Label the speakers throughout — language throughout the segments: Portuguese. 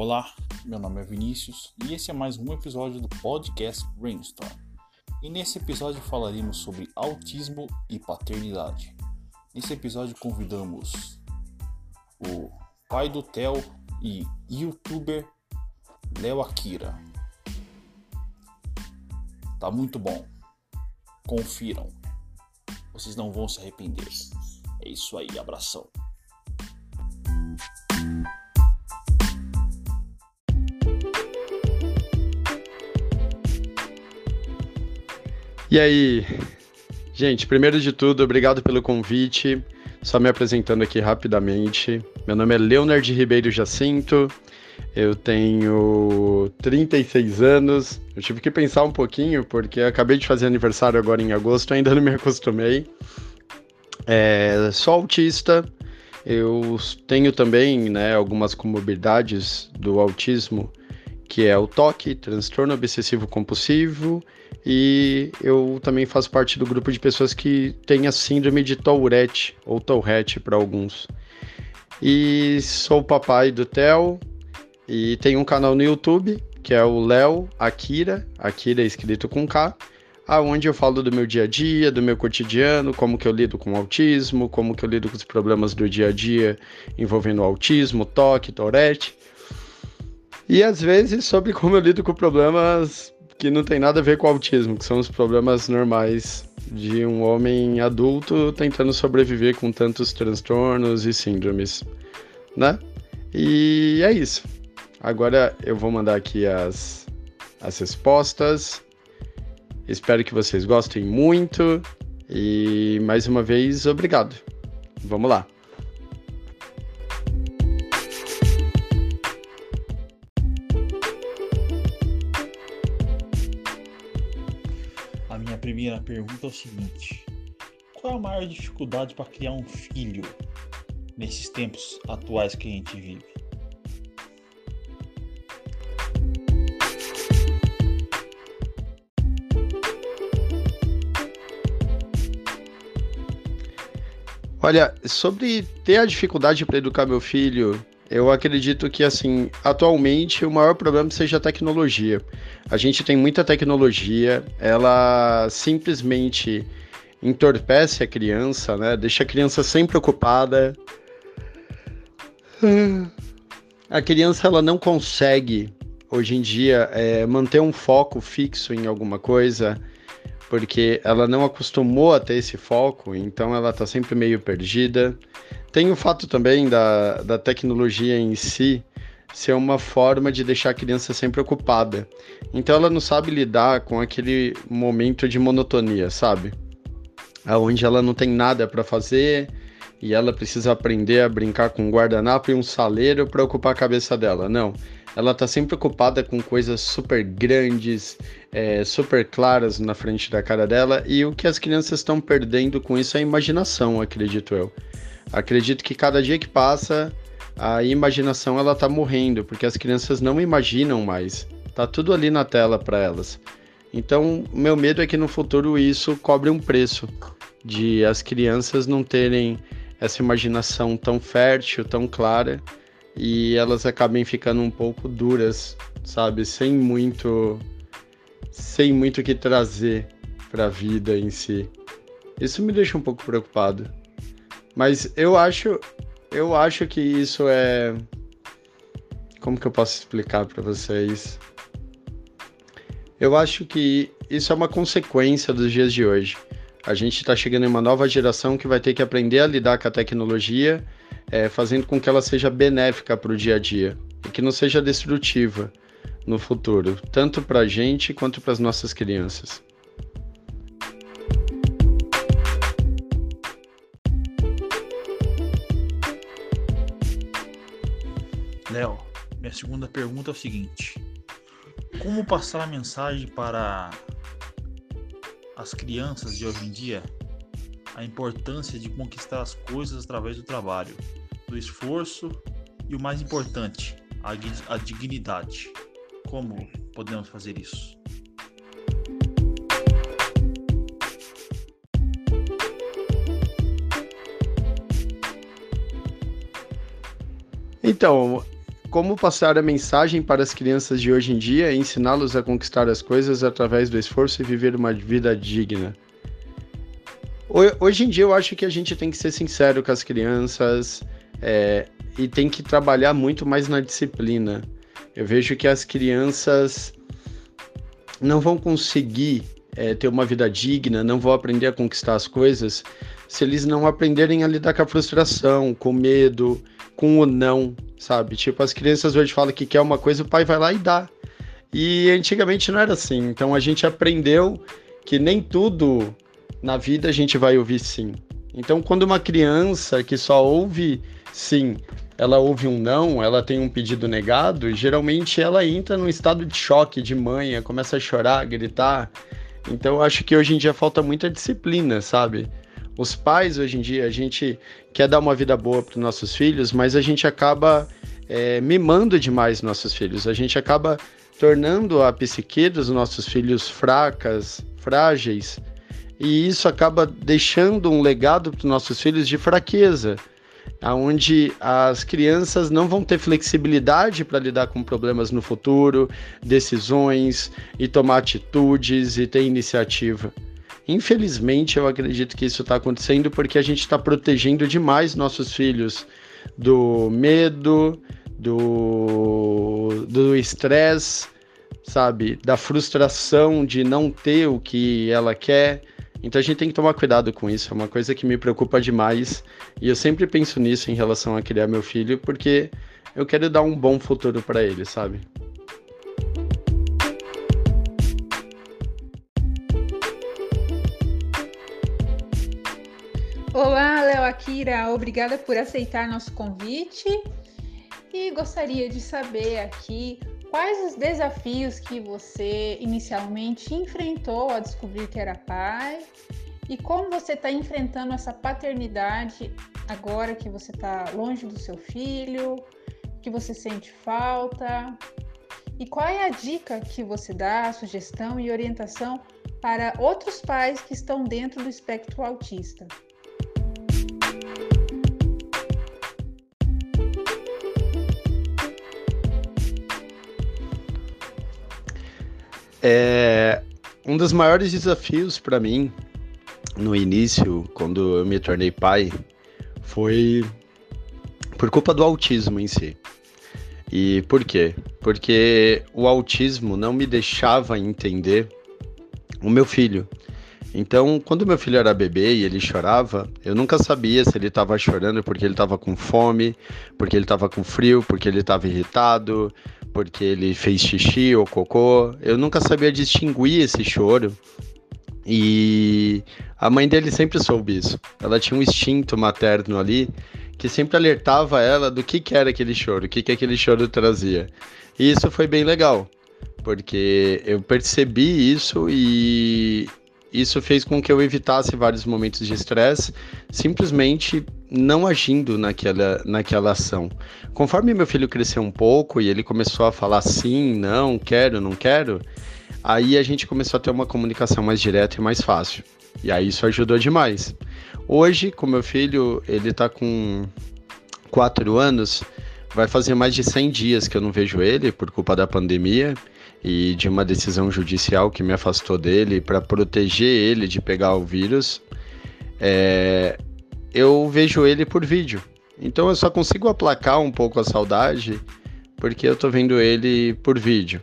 Speaker 1: Olá, meu nome é Vinícius e esse é mais um episódio do podcast Brainstorm. E nesse episódio falaremos sobre autismo e paternidade. Nesse episódio convidamos o pai do Theo e youtuber Léo Akira. Tá muito bom. Confiram. Vocês não vão se arrepender. É isso aí, abração.
Speaker 2: E aí, gente, primeiro de tudo, obrigado pelo convite. Só me apresentando aqui rapidamente. Meu nome é Leonard Ribeiro Jacinto. Eu tenho 36 anos. Eu tive que pensar um pouquinho porque acabei de fazer aniversário agora em agosto, ainda não me acostumei. É, sou autista. Eu tenho também né, algumas comorbidades do autismo, que é o toque, transtorno obsessivo compulsivo e eu também faço parte do grupo de pessoas que tem a síndrome de Tourette, ou Tourette para alguns. E sou o papai do Theo, e tenho um canal no YouTube, que é o Léo Akira, Akira escrito com K, aonde eu falo do meu dia a dia, do meu cotidiano, como que eu lido com o autismo, como que eu lido com os problemas do dia a dia envolvendo autismo, toque, Tourette. E às vezes sobre como eu lido com problemas que não tem nada a ver com autismo, que são os problemas normais de um homem adulto tentando sobreviver com tantos transtornos e síndromes, né? E é isso. Agora eu vou mandar aqui as, as respostas. Espero que vocês gostem muito e mais uma vez obrigado. Vamos lá.
Speaker 1: Pergunta é o seguinte: qual é a maior dificuldade para criar um filho nesses tempos atuais que a gente vive?
Speaker 2: Olha, sobre ter a dificuldade para educar meu filho, eu acredito que, assim, atualmente o maior problema seja a tecnologia. A gente tem muita tecnologia, ela simplesmente entorpece a criança, né? Deixa a criança sempre ocupada. A criança, ela não consegue, hoje em dia, é, manter um foco fixo em alguma coisa, porque ela não acostumou a ter esse foco, então ela tá sempre meio perdida. Tem o fato também da, da tecnologia em si ser uma forma de deixar a criança sempre ocupada. Então ela não sabe lidar com aquele momento de monotonia, sabe? Onde ela não tem nada para fazer e ela precisa aprender a brincar com um guardanapo e um saleiro para ocupar a cabeça dela. Não. Ela tá sempre ocupada com coisas super grandes, é, super claras na frente da cara dela, e o que as crianças estão perdendo com isso é a imaginação, acredito eu. Acredito que cada dia que passa, a imaginação ela tá morrendo, porque as crianças não imaginam mais. Tá tudo ali na tela para elas. Então, meu medo é que no futuro isso cobre um preço de as crianças não terem essa imaginação tão fértil, tão clara e elas acabem ficando um pouco duras, sabe, sem muito sem muito que trazer para a vida em si. Isso me deixa um pouco preocupado. Mas eu acho, eu acho que isso é como que eu posso explicar para vocês? Eu acho que isso é uma consequência dos dias de hoje. A gente está chegando em uma nova geração que vai ter que aprender a lidar com a tecnologia, é, fazendo com que ela seja benéfica para o dia a dia e que não seja destrutiva no futuro, tanto para a gente quanto para as nossas crianças.
Speaker 1: Léo, minha segunda pergunta é o seguinte: Como passar a mensagem para as crianças de hoje em dia a importância de conquistar as coisas através do trabalho, do esforço e o mais importante, a, a dignidade? Como podemos fazer isso?
Speaker 2: Então, como passar a mensagem para as crianças de hoje em dia e ensiná-los a conquistar as coisas através do esforço e viver uma vida digna. Hoje em dia eu acho que a gente tem que ser sincero com as crianças é, e tem que trabalhar muito mais na disciplina. Eu vejo que as crianças não vão conseguir é, ter uma vida digna, não vão aprender a conquistar as coisas se eles não aprenderem a lidar com a frustração, com medo, com o não, sabe? Tipo, as crianças hoje falam que quer uma coisa, o pai vai lá e dá. E antigamente não era assim. Então a gente aprendeu que nem tudo na vida a gente vai ouvir sim. Então, quando uma criança que só ouve sim, ela ouve um não, ela tem um pedido negado, geralmente ela entra num estado de choque, de manha, começa a chorar, gritar. Então, acho que hoje em dia falta muita disciplina, sabe? Os pais, hoje em dia, a gente quer dar uma vida boa para os nossos filhos, mas a gente acaba é, mimando demais nossos filhos. A gente acaba tornando a psique dos nossos filhos fracas, frágeis, e isso acaba deixando um legado para os nossos filhos de fraqueza, aonde as crianças não vão ter flexibilidade para lidar com problemas no futuro, decisões e tomar atitudes e ter iniciativa. Infelizmente, eu acredito que isso está acontecendo porque a gente está protegendo demais nossos filhos do medo, do estresse, sabe, da frustração de não ter o que ela quer então a gente tem que tomar cuidado com isso, é uma coisa que me preocupa demais. E eu sempre penso nisso em relação a criar meu filho, porque eu quero dar um bom futuro para ele, sabe?
Speaker 3: Olá, Léo Akira, obrigada por aceitar nosso convite. E gostaria de saber aqui Quais os desafios que você inicialmente enfrentou ao descobrir que era pai? E como você está enfrentando essa paternidade agora que você está longe do seu filho, que você sente falta? E qual é a dica que você dá, sugestão e orientação para outros pais que estão dentro do espectro autista?
Speaker 2: É, um dos maiores desafios para mim no início, quando eu me tornei pai, foi por culpa do autismo em si. E por quê? Porque o autismo não me deixava entender o meu filho. Então, quando meu filho era bebê e ele chorava, eu nunca sabia se ele estava chorando porque ele estava com fome, porque ele estava com frio, porque ele estava irritado, porque ele fez xixi ou cocô. Eu nunca sabia distinguir esse choro. E a mãe dele sempre soube isso. Ela tinha um instinto materno ali que sempre alertava ela do que, que era aquele choro, o que, que aquele choro trazia. E isso foi bem legal, porque eu percebi isso e isso fez com que eu evitasse vários momentos de estresse, simplesmente não agindo naquela, naquela ação. Conforme meu filho cresceu um pouco e ele começou a falar sim, não, quero, não quero, aí a gente começou a ter uma comunicação mais direta e mais fácil. E aí isso ajudou demais. Hoje, com meu filho, ele tá com 4 anos, vai fazer mais de 100 dias que eu não vejo ele por culpa da pandemia e de uma decisão judicial que me afastou dele para proteger ele de pegar o vírus, é, eu vejo ele por vídeo. Então eu só consigo aplacar um pouco a saudade porque eu tô vendo ele por vídeo.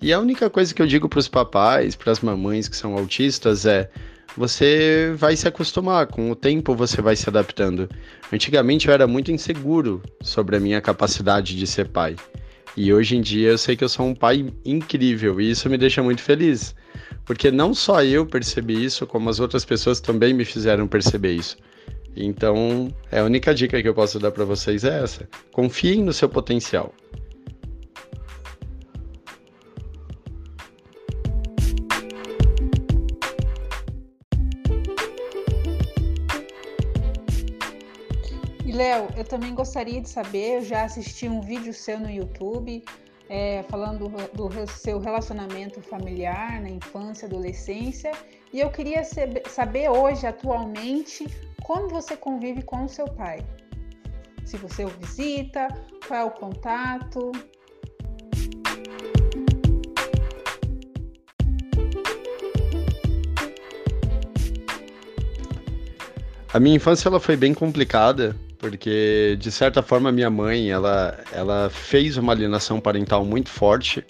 Speaker 2: E a única coisa que eu digo para os papais, para as mamães que são autistas é: você vai se acostumar, com o tempo você vai se adaptando. Antigamente eu era muito inseguro sobre a minha capacidade de ser pai. E hoje em dia eu sei que eu sou um pai incrível e isso me deixa muito feliz. Porque não só eu percebi isso, como as outras pessoas também me fizeram perceber isso. Então, é a única dica que eu posso dar para vocês é essa. Confiem no seu potencial.
Speaker 3: Léo, eu também gostaria de saber, eu já assisti um vídeo seu no YouTube é, falando do, do, seu relacionamento familiar na infância, adolescência, e eu queria saber hoje, atualmente, como você convive com o seu pai. se você o visita, qual é o contato?
Speaker 2: A minha infância ela foi bem complicada, porque de certa forma minha mãe, ela, ela fez uma alienação parental muito forte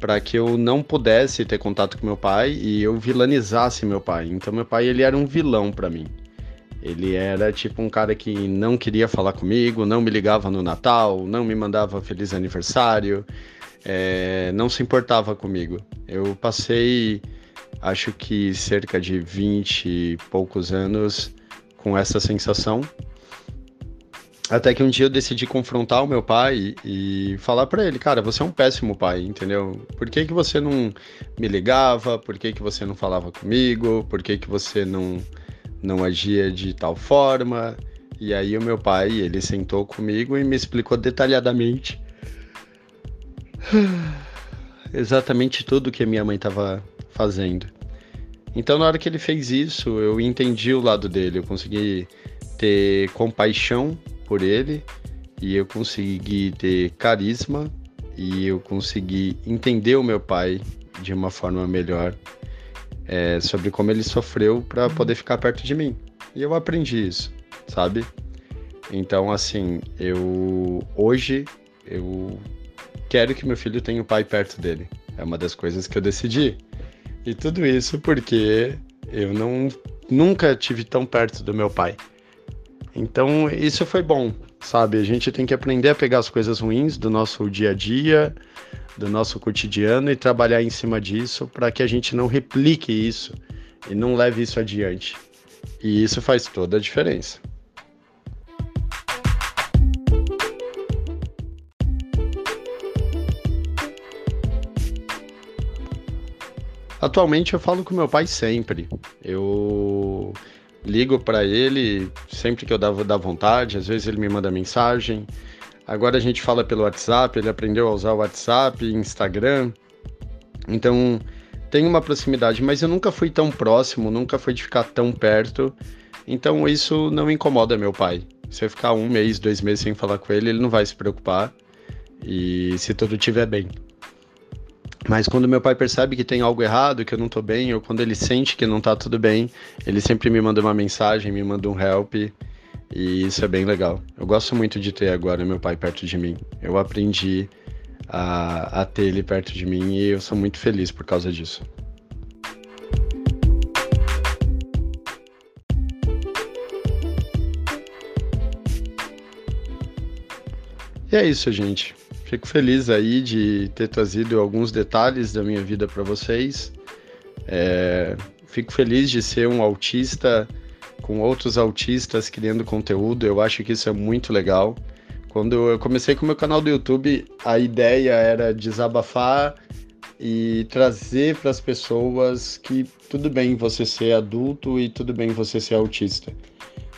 Speaker 2: para que eu não pudesse ter contato com meu pai e eu vilanizasse meu pai. Então meu pai ele era um vilão para mim. Ele era tipo um cara que não queria falar comigo, não me ligava no Natal, não me mandava feliz aniversário, é, não se importava comigo. Eu passei, acho que cerca de 20 e poucos anos com essa sensação. Até que um dia eu decidi confrontar o meu pai e falar para ele, cara, você é um péssimo pai, entendeu? Por que, que você não me ligava? Por que, que você não falava comigo? Por que, que você não não agia de tal forma. E aí o meu pai, ele sentou comigo e me explicou detalhadamente exatamente tudo que a minha mãe estava fazendo. Então na hora que ele fez isso, eu entendi o lado dele, eu consegui ter compaixão por ele e eu consegui ter carisma e eu consegui entender o meu pai de uma forma melhor é, sobre como ele sofreu para poder ficar perto de mim. E eu aprendi isso, sabe? Então, assim, eu hoje eu quero que meu filho tenha o pai perto dele. É uma das coisas que eu decidi. E tudo isso porque eu não nunca tive tão perto do meu pai. Então, isso foi bom, sabe? A gente tem que aprender a pegar as coisas ruins do nosso dia a dia, do nosso cotidiano e trabalhar em cima disso para que a gente não replique isso e não leve isso adiante. E isso faz toda a diferença. Atualmente eu falo com meu pai sempre. Eu ligo para ele sempre que eu dava da vontade, às vezes ele me manda mensagem. Agora a gente fala pelo WhatsApp, ele aprendeu a usar o WhatsApp, Instagram. Então tem uma proximidade, mas eu nunca fui tão próximo, nunca fui de ficar tão perto. Então isso não incomoda meu pai. Se eu ficar um mês, dois meses sem falar com ele, ele não vai se preocupar. E se tudo estiver bem. Mas quando meu pai percebe que tem algo errado, que eu não tô bem, ou quando ele sente que não tá tudo bem, ele sempre me manda uma mensagem, me manda um help. E isso é bem legal. Eu gosto muito de ter agora meu pai perto de mim. Eu aprendi a, a ter ele perto de mim e eu sou muito feliz por causa disso. E é isso, gente. Fico feliz aí de ter trazido alguns detalhes da minha vida para vocês. É, fico feliz de ser um autista com outros autistas criando conteúdo. Eu acho que isso é muito legal. Quando eu comecei com o meu canal do YouTube, a ideia era desabafar e trazer para as pessoas que tudo bem você ser adulto e tudo bem você ser autista.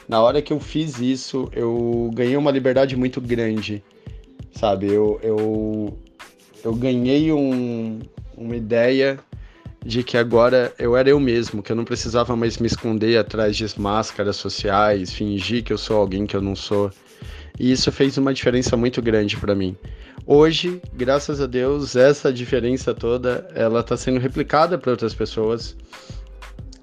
Speaker 2: Na hora que eu fiz isso, eu ganhei uma liberdade muito grande, sabe? Eu, eu, eu ganhei um, uma ideia de que agora eu era eu mesmo, que eu não precisava mais me esconder atrás de máscaras sociais, fingir que eu sou alguém que eu não sou. E isso fez uma diferença muito grande para mim. Hoje, graças a Deus, essa diferença toda, ela está sendo replicada para outras pessoas.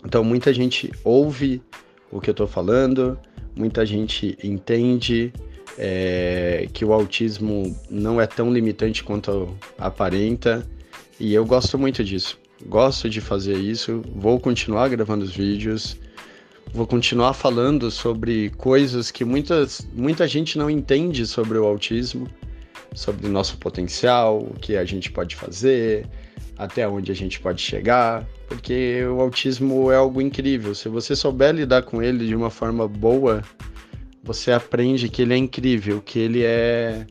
Speaker 2: Então, muita gente ouve o que eu estou falando, muita gente entende é, que o autismo não é tão limitante quanto aparenta, e eu gosto muito disso gosto de fazer isso, vou continuar gravando os vídeos, vou continuar falando sobre coisas que muitas, muita gente não entende sobre o autismo, sobre o nosso potencial, o que a gente pode fazer, até onde a gente pode chegar, porque o autismo é algo incrível. Se você souber lidar com ele de uma forma boa, você aprende que ele é incrível, que ele é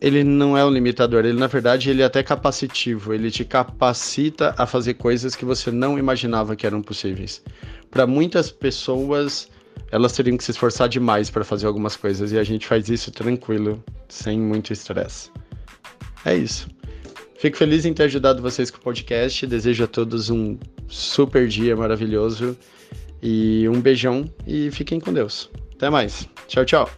Speaker 2: ele não é um limitador, ele na verdade ele é até capacitivo, ele te capacita a fazer coisas que você não imaginava que eram possíveis. Para muitas pessoas, elas teriam que se esforçar demais para fazer algumas coisas e a gente faz isso tranquilo, sem muito estresse. É isso. Fico feliz em ter ajudado vocês com o podcast. Desejo a todos um super dia maravilhoso e um beijão e fiquem com Deus. Até mais. Tchau, tchau.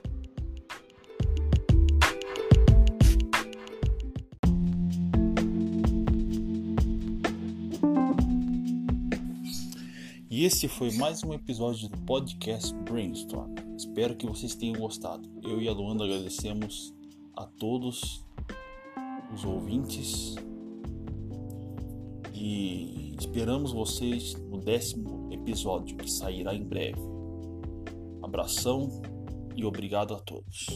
Speaker 1: E esse foi mais um episódio do podcast Brainstorm. Espero que vocês tenham gostado. Eu e a Luanda agradecemos a todos os ouvintes e esperamos vocês no décimo episódio que sairá em breve. Abração e obrigado a todos.